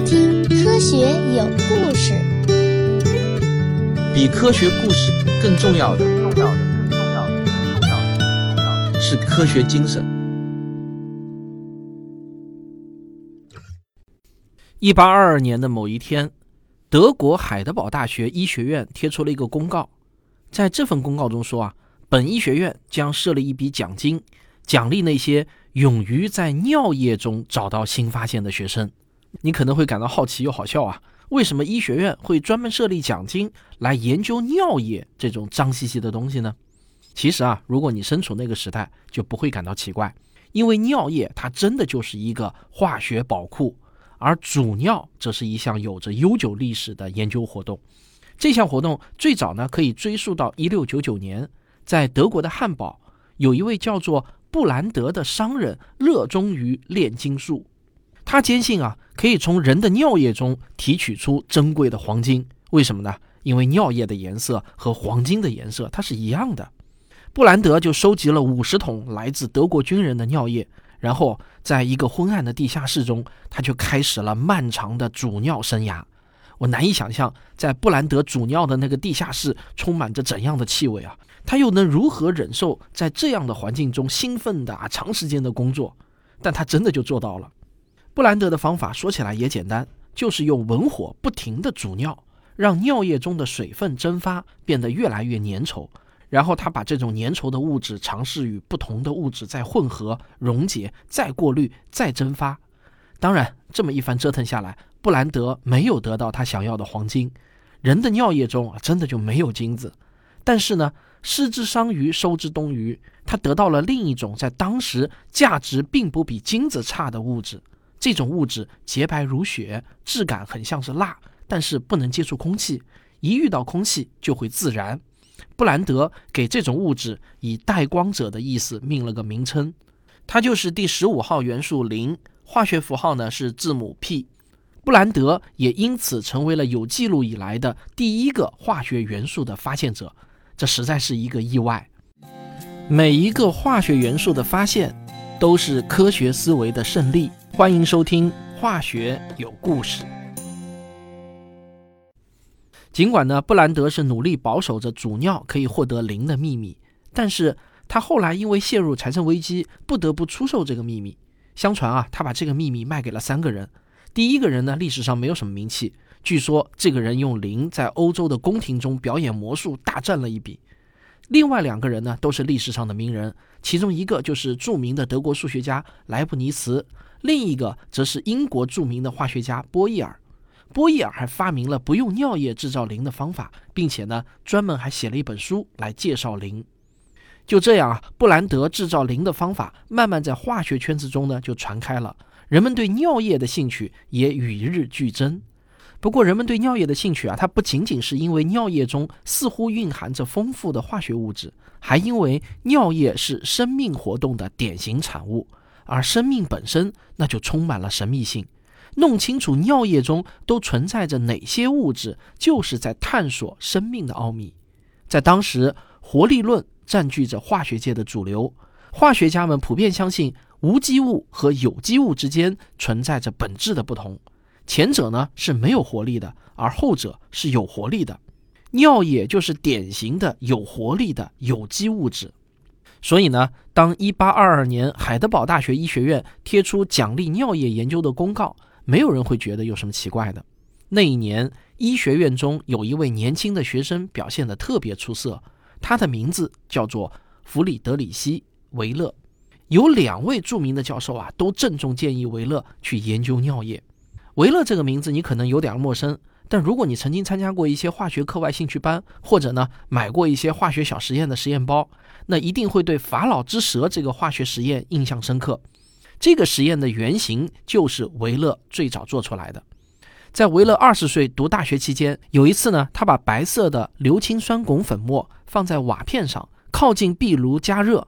听《科学有故事》。比科学故事更重要的，重要的，更重要的，更重要的，重要的是科学精神。一八二二年的某一天，德国海德堡大学医学院贴出了一个公告，在这份公告中说啊，本医学院将设立一笔奖金，奖励那些勇于在尿液中找到新发现的学生。你可能会感到好奇又好笑啊，为什么医学院会专门设立奖金来研究尿液这种脏兮兮的东西呢？其实啊，如果你身处那个时代，就不会感到奇怪，因为尿液它真的就是一个化学宝库，而主尿则是一项有着悠久历史的研究活动。这项活动最早呢可以追溯到一六九九年，在德国的汉堡，有一位叫做布兰德的商人热衷于炼金术。他坚信啊，可以从人的尿液中提取出珍贵的黄金。为什么呢？因为尿液的颜色和黄金的颜色它是一样的。布兰德就收集了五十桶来自德国军人的尿液，然后在一个昏暗的地下室中，他就开始了漫长的煮尿生涯。我难以想象，在布兰德煮尿的那个地下室充满着怎样的气味啊！他又能如何忍受在这样的环境中兴奋的啊长时间的工作？但他真的就做到了。布兰德的方法说起来也简单，就是用文火不停地煮尿，让尿液中的水分蒸发，变得越来越粘稠。然后他把这种粘稠的物质尝试与不同的物质再混合、溶解、再过滤、再蒸发。当然，这么一番折腾下来，布兰德没有得到他想要的黄金。人的尿液中啊，真的就没有金子。但是呢，失之桑榆，收之东隅，他得到了另一种在当时价值并不比金子差的物质。这种物质洁白如雪，质感很像是蜡，但是不能接触空气，一遇到空气就会自燃。布兰德给这种物质以“带光者”的意思命了个名称，它就是第十五号元素磷，化学符号呢是字母 P。布兰德也因此成为了有记录以来的第一个化学元素的发现者，这实在是一个意外。每一个化学元素的发现，都是科学思维的胜利。欢迎收听《化学有故事》。尽管呢，布兰德是努力保守着煮尿可以获得磷的秘密，但是他后来因为陷入财政危机，不得不出售这个秘密。相传啊，他把这个秘密卖给了三个人。第一个人呢，历史上没有什么名气，据说这个人用磷在欧洲的宫廷中表演魔术，大赚了一笔。另外两个人呢，都是历史上的名人，其中一个就是著名的德国数学家莱布尼茨。另一个则是英国著名的化学家波义尔，波义尔还发明了不用尿液制造磷的方法，并且呢，专门还写了一本书来介绍磷。就这样啊，布兰德制造磷的方法慢慢在化学圈子中呢就传开了，人们对尿液的兴趣也与日俱增。不过，人们对尿液的兴趣啊，它不仅仅是因为尿液中似乎蕴含着丰富的化学物质，还因为尿液是生命活动的典型产物。而生命本身，那就充满了神秘性。弄清楚尿液中都存在着哪些物质，就是在探索生命的奥秘。在当时，活力论占据着化学界的主流。化学家们普遍相信，无机物和有机物之间存在着本质的不同。前者呢是没有活力的，而后者是有活力的。尿液就是典型的有活力的有机物质。所以呢，当1822年海德堡大学医学院贴出奖励尿液研究的公告，没有人会觉得有什么奇怪的。那一年，医学院中有一位年轻的学生表现得特别出色，他的名字叫做弗里德里希·维勒。有两位著名的教授啊，都郑重建议维勒去研究尿液。维勒这个名字你可能有点陌生，但如果你曾经参加过一些化学课外兴趣班，或者呢买过一些化学小实验的实验包。那一定会对法老之蛇这个化学实验印象深刻。这个实验的原型就是维勒最早做出来的。在维勒二十岁读大学期间，有一次呢，他把白色的硫氰酸汞粉末放在瓦片上，靠近壁炉加热。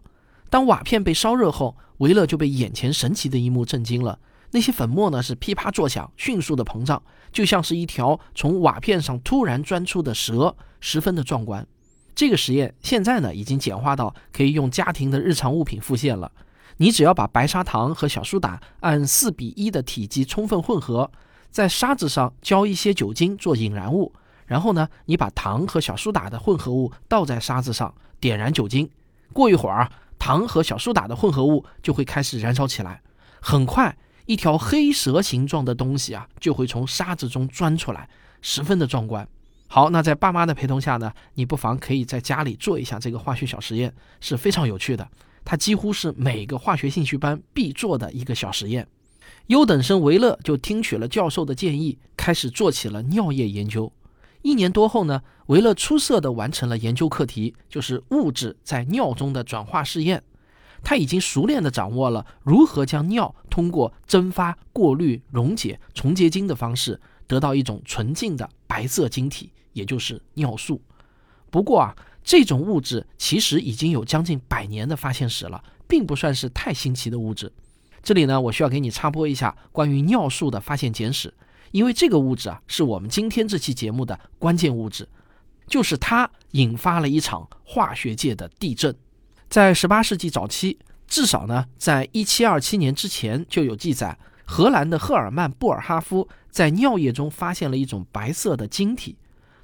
当瓦片被烧热后，维勒就被眼前神奇的一幕震惊了。那些粉末呢是噼啪作响，迅速的膨胀，就像是一条从瓦片上突然钻出的蛇，十分的壮观。这个实验现在呢已经简化到可以用家庭的日常物品复现了。你只要把白砂糖和小苏打按四比一的体积充分混合，在沙子上浇一些酒精做引燃物，然后呢，你把糖和小苏打的混合物倒在沙子上，点燃酒精。过一会儿啊，糖和小苏打的混合物就会开始燃烧起来。很快，一条黑蛇形状的东西啊，就会从沙子中钻出来，十分的壮观。好，那在爸妈的陪同下呢，你不妨可以在家里做一下这个化学小实验，是非常有趣的。它几乎是每个化学兴趣班必做的一个小实验。优等生维勒就听取了教授的建议，开始做起了尿液研究。一年多后呢，维勒出色地完成了研究课题，就是物质在尿中的转化试验。他已经熟练地掌握了如何将尿通过蒸发、过滤、溶解、重结晶的方式，得到一种纯净的白色晶体，也就是尿素。不过啊，这种物质其实已经有将近百年的发现史了，并不算是太新奇的物质。这里呢，我需要给你插播一下关于尿素的发现简史，因为这个物质啊，是我们今天这期节目的关键物质，就是它引发了一场化学界的地震。在十八世纪早期，至少呢，在一七二七年之前就有记载，荷兰的赫尔曼·布尔哈夫在尿液中发现了一种白色的晶体，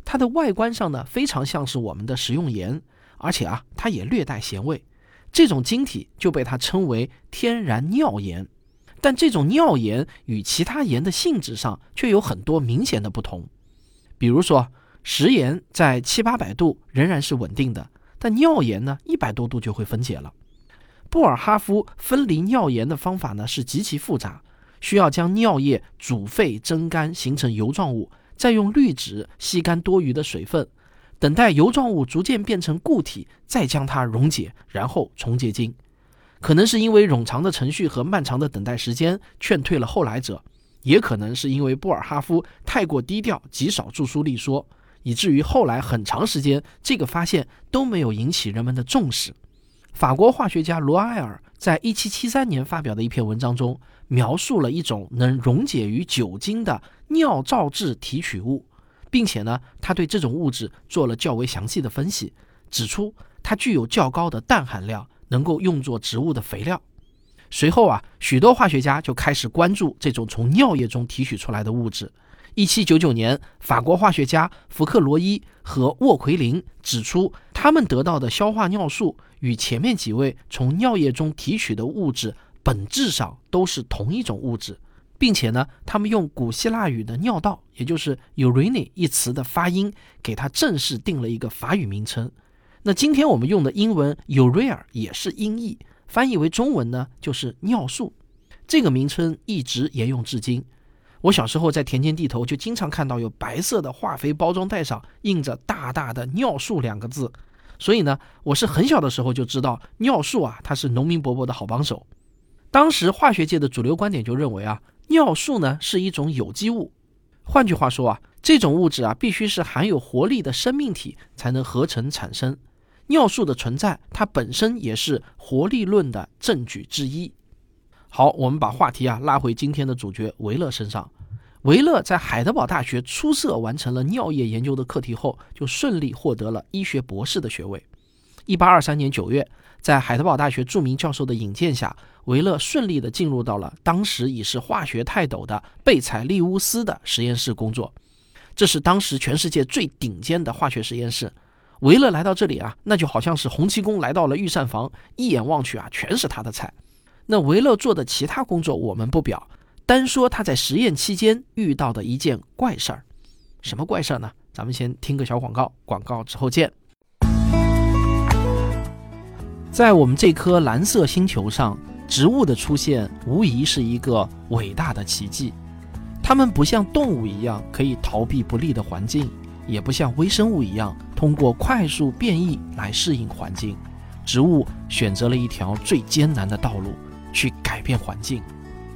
它的外观上呢，非常像是我们的食用盐，而且啊，它也略带咸味。这种晶体就被它称为天然尿盐，但这种尿盐与其他盐的性质上却有很多明显的不同。比如说，食盐在七八百度仍然是稳定的，但尿盐呢，一百多度就会分解了。布尔哈夫分离尿盐的方法呢是极其复杂，需要将尿液煮沸蒸干形成油状物，再用滤纸吸干多余的水分。等待油状物逐渐变成固体，再将它溶解，然后重结晶。可能是因为冗长的程序和漫长的等待时间劝退了后来者，也可能是因为布尔哈夫太过低调，极少著书立说，以至于后来很长时间这个发现都没有引起人们的重视。法国化学家罗埃尔在一七七三年发表的一篇文章中，描述了一种能溶解于酒精的尿皂质提取物。并且呢，他对这种物质做了较为详细的分析，指出它具有较高的氮含量，能够用作植物的肥料。随后啊，许多化学家就开始关注这种从尿液中提取出来的物质。一七九九年，法国化学家福克罗伊和沃奎林指出，他们得到的消化尿素与前面几位从尿液中提取的物质本质上都是同一种物质。并且呢，他们用古希腊语的“尿道”，也就是 “urine” 一词的发音，给它正式定了一个法语名称。那今天我们用的英文 “urea” 也是音译，翻译为中文呢就是尿素。这个名称一直沿用至今。我小时候在田间地头就经常看到有白色的化肥包装袋上印着大大的“尿素”两个字，所以呢，我是很小的时候就知道尿素啊，它是农民伯伯的好帮手。当时化学界的主流观点就认为啊。尿素呢是一种有机物，换句话说啊，这种物质啊必须是含有活力的生命体才能合成产生。尿素的存在，它本身也是活力论的证据之一。好，我们把话题啊拉回今天的主角维勒身上。维勒在海德堡大学出色完成了尿液研究的课题后，就顺利获得了医学博士的学位。一八二三年九月。在海德堡大学著名教授的引荐下，维勒顺利地进入到了当时已是化学泰斗的贝采利乌斯的实验室工作。这是当时全世界最顶尖的化学实验室。维勒来到这里啊，那就好像是洪七公来到了御膳房，一眼望去啊，全是他的菜。那维勒做的其他工作我们不表，单说他在实验期间遇到的一件怪事儿。什么怪事儿呢？咱们先听个小广告，广告之后见。在我们这颗蓝色星球上，植物的出现无疑是一个伟大的奇迹。它们不像动物一样可以逃避不利的环境，也不像微生物一样通过快速变异来适应环境。植物选择了一条最艰难的道路，去改变环境。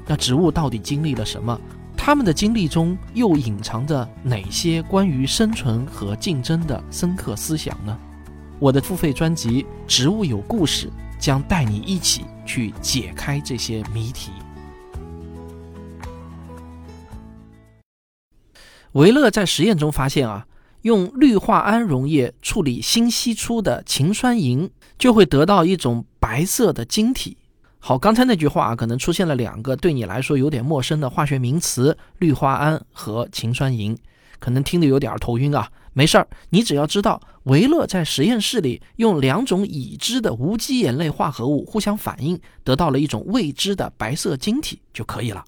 那植物到底经历了什么？它们的经历中又隐藏着哪些关于生存和竞争的深刻思想呢？我的付费专辑《植物有故事》将带你一起去解开这些谜题。维勒在实验中发现啊，用氯化铵溶液处理新析出的氰酸银，就会得到一种白色的晶体。好，刚才那句话可能出现了两个对你来说有点陌生的化学名词：氯化铵和氰酸银，可能听得有点头晕啊。没事儿，你只要知道维勒在实验室里用两种已知的无机盐类化合物互相反应，得到了一种未知的白色晶体就可以了。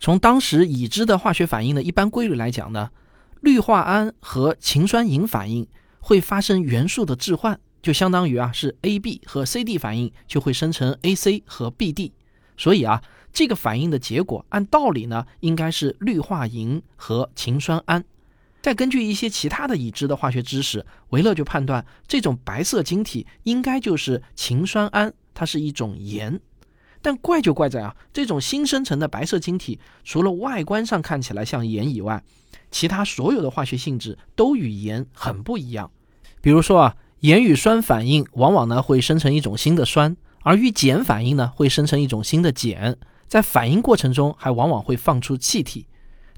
从当时已知的化学反应的一般规律来讲呢，氯化铵和氰酸银反应会发生元素的置换，就相当于啊是 A B 和 C D 反应就会生成 A C 和 B D，所以啊这个反应的结果按道理呢应该是氯化银和氰酸铵。再根据一些其他的已知的化学知识，维勒就判断这种白色晶体应该就是氰酸铵，它是一种盐。但怪就怪在啊，这种新生成的白色晶体，除了外观上看起来像盐以外，其他所有的化学性质都与盐很不一样。比如说啊，盐与酸反应往往呢会生成一种新的酸，而与碱反应呢会生成一种新的碱，在反应过程中还往往会放出气体。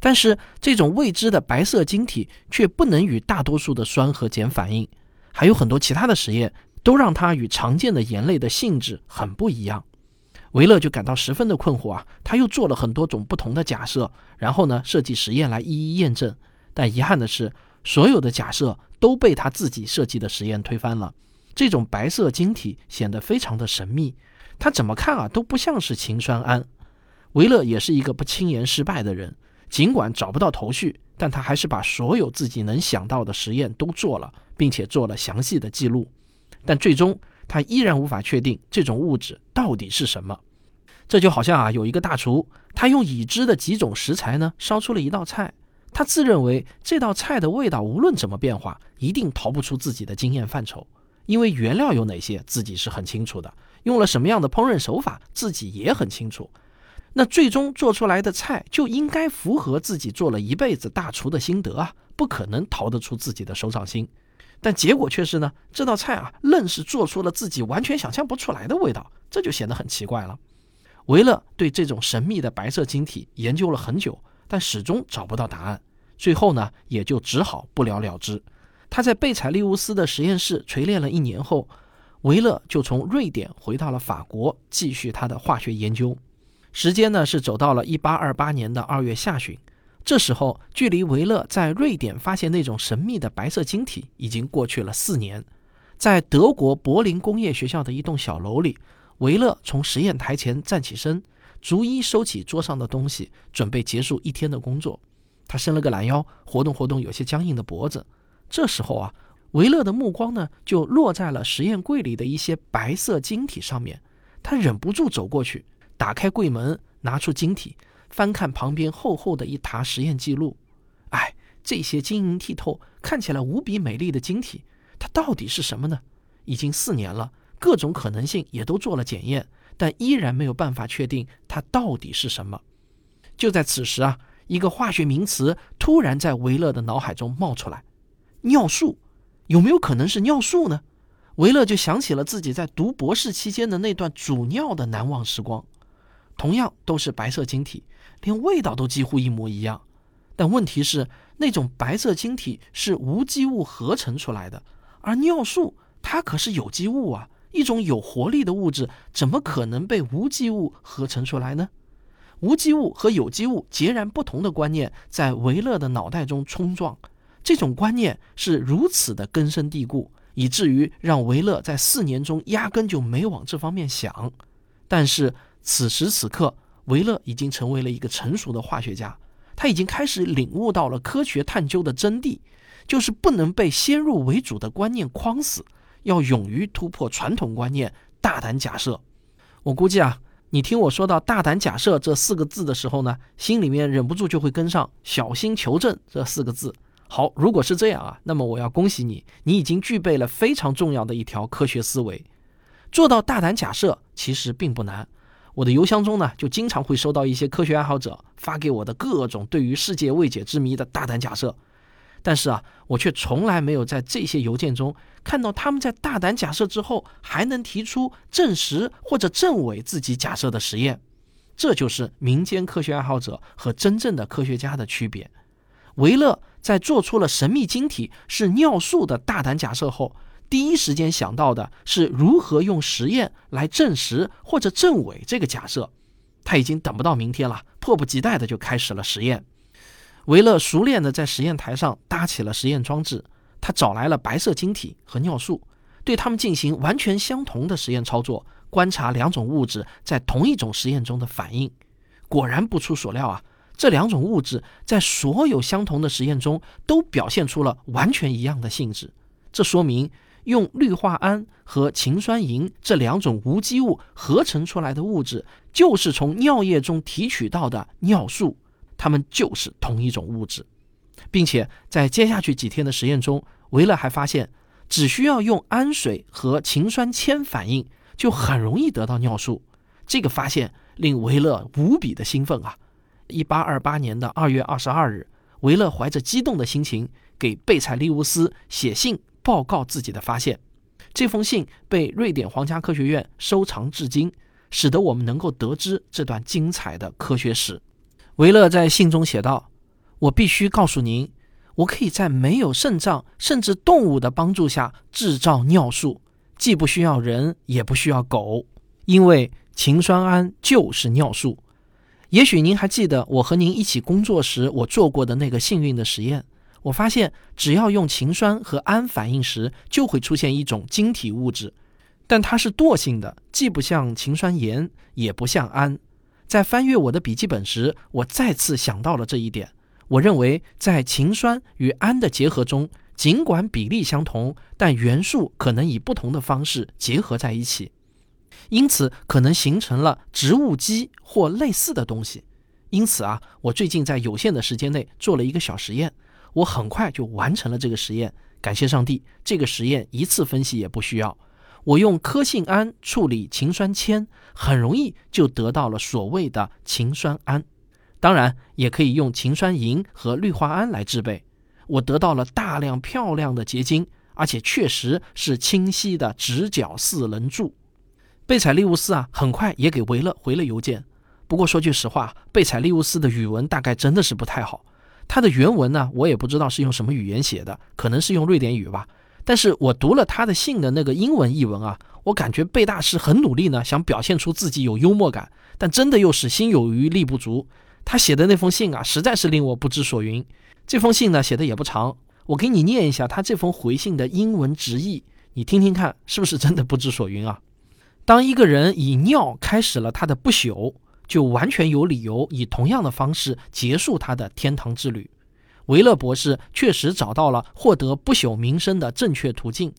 但是这种未知的白色晶体却不能与大多数的酸和碱反应，还有很多其他的实验都让它与常见的盐类的性质很不一样。维勒就感到十分的困惑啊，他又做了很多种不同的假设，然后呢设计实验来一一验证。但遗憾的是，所有的假设都被他自己设计的实验推翻了。这种白色晶体显得非常的神秘，他怎么看啊都不像是氰酸铵。维勒也是一个不轻言失败的人。尽管找不到头绪，但他还是把所有自己能想到的实验都做了，并且做了详细的记录。但最终，他依然无法确定这种物质到底是什么。这就好像啊，有一个大厨，他用已知的几种食材呢，烧出了一道菜。他自认为这道菜的味道无论怎么变化，一定逃不出自己的经验范畴，因为原料有哪些自己是很清楚的，用了什么样的烹饪手法自己也很清楚。那最终做出来的菜就应该符合自己做了一辈子大厨的心得啊，不可能逃得出自己的手掌心。但结果却是呢，这道菜啊，愣是做出了自己完全想象不出来的味道，这就显得很奇怪了。维勒对这种神秘的白色晶体研究了很久，但始终找不到答案，最后呢，也就只好不了了之。他在贝采利乌斯的实验室锤炼了一年后，维勒就从瑞典回到了法国，继续他的化学研究。时间呢是走到了一八二八年的二月下旬，这时候距离维勒在瑞典发现那种神秘的白色晶体已经过去了四年。在德国柏林工业学校的一栋小楼里，维勒从实验台前站起身，逐一收起桌上的东西，准备结束一天的工作。他伸了个懒腰，活动活动有些僵硬的脖子。这时候啊，维勒的目光呢就落在了实验柜里的一些白色晶体上面，他忍不住走过去。打开柜门，拿出晶体，翻看旁边厚厚的一沓实验记录。哎，这些晶莹剔透、看起来无比美丽的晶体，它到底是什么呢？已经四年了，各种可能性也都做了检验，但依然没有办法确定它到底是什么。就在此时啊，一个化学名词突然在维勒的脑海中冒出来：尿素。有没有可能是尿素呢？维勒就想起了自己在读博士期间的那段煮尿的难忘时光。同样都是白色晶体，连味道都几乎一模一样。但问题是，那种白色晶体是无机物合成出来的，而尿素它可是有机物啊！一种有活力的物质，怎么可能被无机物合成出来呢？无机物和有机物截然不同的观念在维勒的脑袋中冲撞，这种观念是如此的根深蒂固，以至于让维勒在四年中压根就没往这方面想。但是。此时此刻，维勒已经成为了一个成熟的化学家。他已经开始领悟到了科学探究的真谛，就是不能被先入为主的观念框死，要勇于突破传统观念，大胆假设。我估计啊，你听我说到“大胆假设”这四个字的时候呢，心里面忍不住就会跟上“小心求证”这四个字。好，如果是这样啊，那么我要恭喜你，你已经具备了非常重要的一条科学思维。做到大胆假设其实并不难。我的邮箱中呢，就经常会收到一些科学爱好者发给我的各种对于世界未解之谜的大胆假设，但是啊，我却从来没有在这些邮件中看到他们在大胆假设之后还能提出证实或者证伪自己假设的实验。这就是民间科学爱好者和真正的科学家的区别。维勒在做出了神秘晶体是尿素的大胆假设后。第一时间想到的是如何用实验来证实或者证伪这个假设。他已经等不到明天了，迫不及待的就开始了实验。维勒熟练的在实验台上搭起了实验装置，他找来了白色晶体和尿素，对他们进行完全相同的实验操作，观察两种物质在同一种实验中的反应。果然不出所料啊，这两种物质在所有相同的实验中都表现出了完全一样的性质。这说明用氯化铵和氰酸银这两种无机物合成出来的物质，就是从尿液中提取到的尿素，它们就是同一种物质，并且在接下去几天的实验中，维勒还发现，只需要用氨水和氰酸铅反应，就很容易得到尿素。这个发现。令维勒无比的兴奋啊！一八二八年的二月二十二日，维勒怀着激动的心情给贝采利乌斯写信报告自己的发现。这封信被瑞典皇家科学院收藏至今，使得我们能够得知这段精彩的科学史。维勒在信中写道：“我必须告诉您，我可以在没有肾脏甚至动物的帮助下制造尿素，既不需要人，也不需要狗，因为。”氰酸铵就是尿素。也许您还记得我和您一起工作时我做过的那个幸运的实验。我发现，只要用氰酸和氨反应时，就会出现一种晶体物质，但它是惰性的，既不像氰酸盐，也不像氨。在翻阅我的笔记本时，我再次想到了这一点。我认为，在氰酸与氨的结合中，尽管比例相同，但元素可能以不同的方式结合在一起。因此，可能形成了植物基或类似的东西。因此啊，我最近在有限的时间内做了一个小实验，我很快就完成了这个实验。感谢上帝，这个实验一次分析也不需要。我用科性胺处理氰酸铅，很容易就得到了所谓的氰酸铵。当然，也可以用氰酸银和氯化铵来制备。我得到了大量漂亮的结晶，而且确实是清晰的直角四棱柱。贝采利乌斯啊，很快也给维勒回了邮件。不过说句实话，贝采利乌斯的语文大概真的是不太好。他的原文呢，我也不知道是用什么语言写的，可能是用瑞典语吧。但是我读了他的信的那个英文译文啊，我感觉贝大师很努力呢，想表现出自己有幽默感，但真的又是心有余力不足。他写的那封信啊，实在是令我不知所云。这封信呢，写的也不长，我给你念一下他这封回信的英文直译，你听听看，是不是真的不知所云啊？当一个人以尿开始了他的不朽，就完全有理由以同样的方式结束他的天堂之旅。维勒博士确实找到了获得不朽名声的正确途径。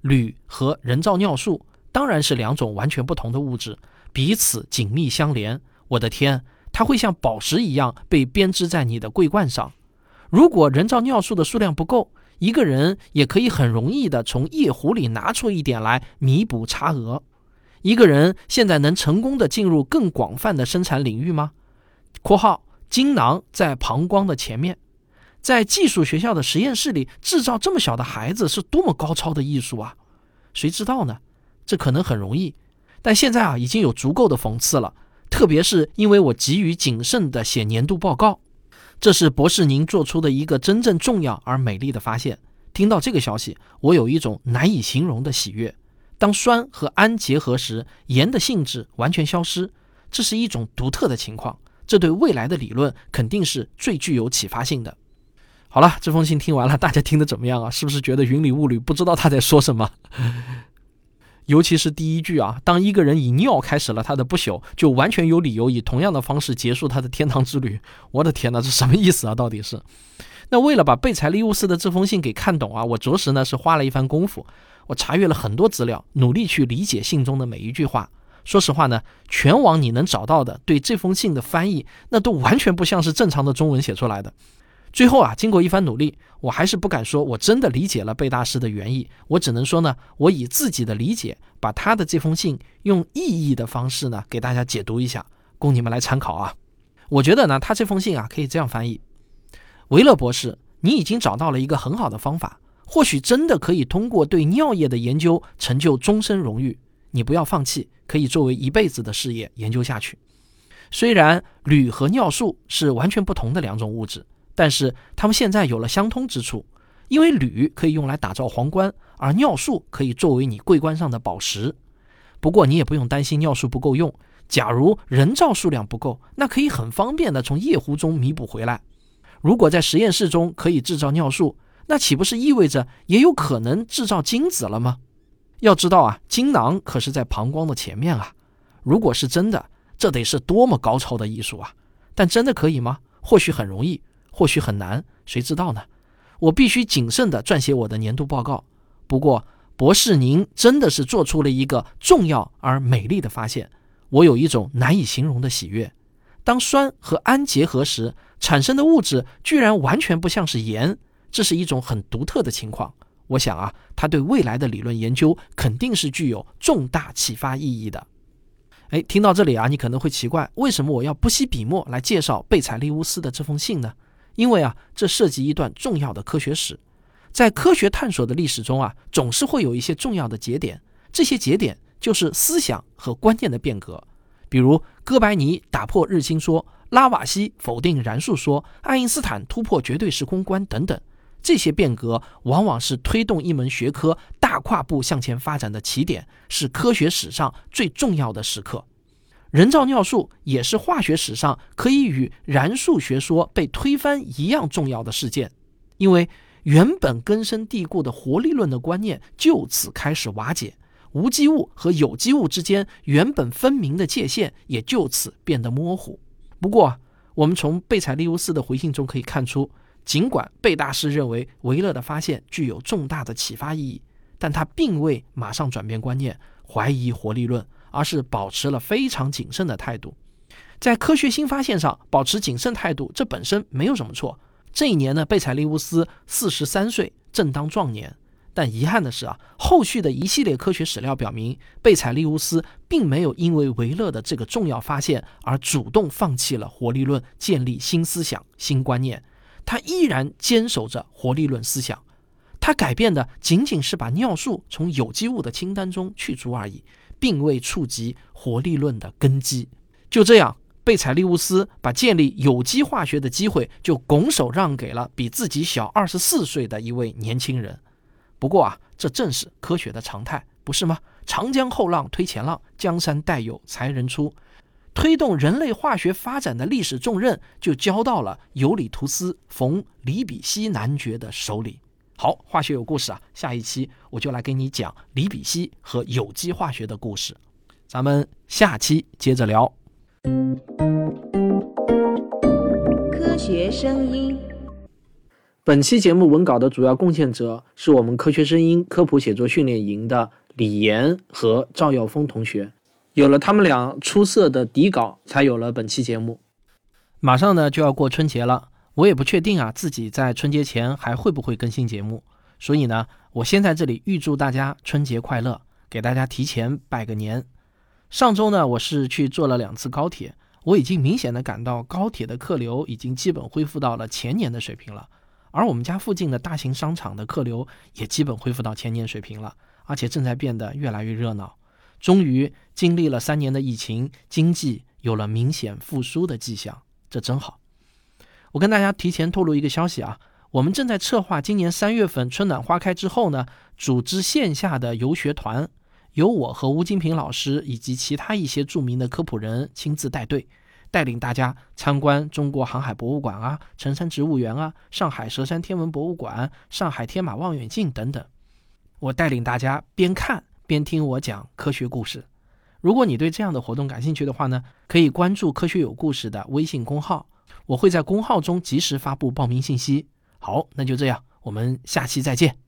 铝和人造尿素当然是两种完全不同的物质，彼此紧密相连。我的天，它会像宝石一样被编织在你的桂冠上。如果人造尿素的数量不够，一个人也可以很容易地从夜壶里拿出一点来弥补差额。一个人现在能成功的进入更广泛的生产领域吗？（括号精囊在膀胱的前面，在技术学校的实验室里制造这么小的孩子是多么高超的艺术啊！谁知道呢？这可能很容易，但现在啊已经有足够的讽刺了，特别是因为我急于谨慎的写年度报告。这是博士您做出的一个真正重要而美丽的发现。听到这个消息，我有一种难以形容的喜悦。当酸和氨结合时，盐的性质完全消失，这是一种独特的情况。这对未来的理论肯定是最具有启发性的。好了，这封信听完了，大家听得怎么样啊？是不是觉得云里雾里，不知道他在说什么？尤其是第一句啊，当一个人以尿开始了他的不朽，就完全有理由以同样的方式结束他的天堂之旅。我的天哪，这什么意思啊？到底是？那为了把贝采利乌斯的这封信给看懂啊，我着实呢是花了一番功夫。我查阅了很多资料，努力去理解信中的每一句话。说实话呢，全网你能找到的对这封信的翻译，那都完全不像是正常的中文写出来的。最后啊，经过一番努力，我还是不敢说我真的理解了贝大师的原意。我只能说呢，我以自己的理解，把他的这封信用意义的方式呢，给大家解读一下，供你们来参考啊。我觉得呢，他这封信啊，可以这样翻译：维勒博士，你已经找到了一个很好的方法。或许真的可以通过对尿液的研究成就终身荣誉。你不要放弃，可以作为一辈子的事业研究下去。虽然铝和尿素是完全不同的两种物质，但是它们现在有了相通之处。因为铝可以用来打造皇冠，而尿素可以作为你桂冠上的宝石。不过你也不用担心尿素不够用，假如人造数量不够，那可以很方便的从夜壶中弥补回来。如果在实验室中可以制造尿素，那岂不是意味着也有可能制造精子了吗？要知道啊，精囊可是在膀胱的前面啊。如果是真的，这得是多么高超的艺术啊！但真的可以吗？或许很容易，或许很难，谁知道呢？我必须谨慎地撰写我的年度报告。不过，博士，您真的是做出了一个重要而美丽的发现，我有一种难以形容的喜悦。当酸和氨结合时，产生的物质居然完全不像是盐，这是一种很独特的情况。我想啊，它对未来的理论研究肯定是具有重大启发意义的。哎，听到这里啊，你可能会奇怪，为什么我要不惜笔墨来介绍贝采利乌斯的这封信呢？因为啊，这涉及一段重要的科学史。在科学探索的历史中啊，总是会有一些重要的节点，这些节点就是思想和观念的变革。比如，哥白尼打破日心说，拉瓦锡否定燃素说，爱因斯坦突破绝对时空观等等。这些变革往往是推动一门学科大跨步向前发展的起点，是科学史上最重要的时刻。人造尿素也是化学史上可以与燃素学说被推翻一样重要的事件，因为原本根深蒂固的活力论的观念就此开始瓦解，无机物和有机物之间原本分明的界限也就此变得模糊。不过，我们从贝采利乌斯的回信中可以看出。尽管贝大师认为维勒的发现具有重大的启发意义，但他并未马上转变观念，怀疑活力论，而是保持了非常谨慎的态度。在科学新发现上保持谨慎态度，这本身没有什么错。这一年呢，贝采利乌斯四十三岁，正当壮年。但遗憾的是啊，后续的一系列科学史料表明，贝采利乌斯并没有因为维勒的这个重要发现而主动放弃了活力论，建立新思想、新观念。他依然坚守着活力论思想，他改变的仅仅是把尿素从有机物的清单中去除而已，并未触及活力论的根基。就这样，贝采利乌斯把建立有机化学的机会就拱手让给了比自己小二十四岁的一位年轻人。不过啊，这正是科学的常态，不是吗？长江后浪推前浪，江山代有才人出。推动人类化学发展的历史重任就交到了尤里图斯·冯·里比希男爵的手里。好，化学有故事啊，下一期我就来给你讲里比希和有机化学的故事。咱们下期接着聊。科学声音。本期节目文稿的主要贡献者是我们科学声音科普写作训练营的李岩和赵耀峰同学。有了他们俩出色的底稿，才有了本期节目。马上呢就要过春节了，我也不确定啊自己在春节前还会不会更新节目，所以呢，我先在这里预祝大家春节快乐，给大家提前拜个年。上周呢，我是去坐了两次高铁，我已经明显的感到高铁的客流已经基本恢复到了前年的水平了，而我们家附近的大型商场的客流也基本恢复到前年水平了，而且正在变得越来越热闹。终于经历了三年的疫情，经济有了明显复苏的迹象，这真好。我跟大家提前透露一个消息啊，我们正在策划今年三月份春暖花开之后呢，组织线下的游学团，由我和吴金平老师以及其他一些著名的科普人亲自带队，带领大家参观中国航海博物馆啊、辰山植物园啊、上海佘山天文博物馆、上海天马望远镜等等。我带领大家边看。边听我讲科学故事。如果你对这样的活动感兴趣的话呢，可以关注“科学有故事”的微信公号，我会在公号中及时发布报名信息。好，那就这样，我们下期再见。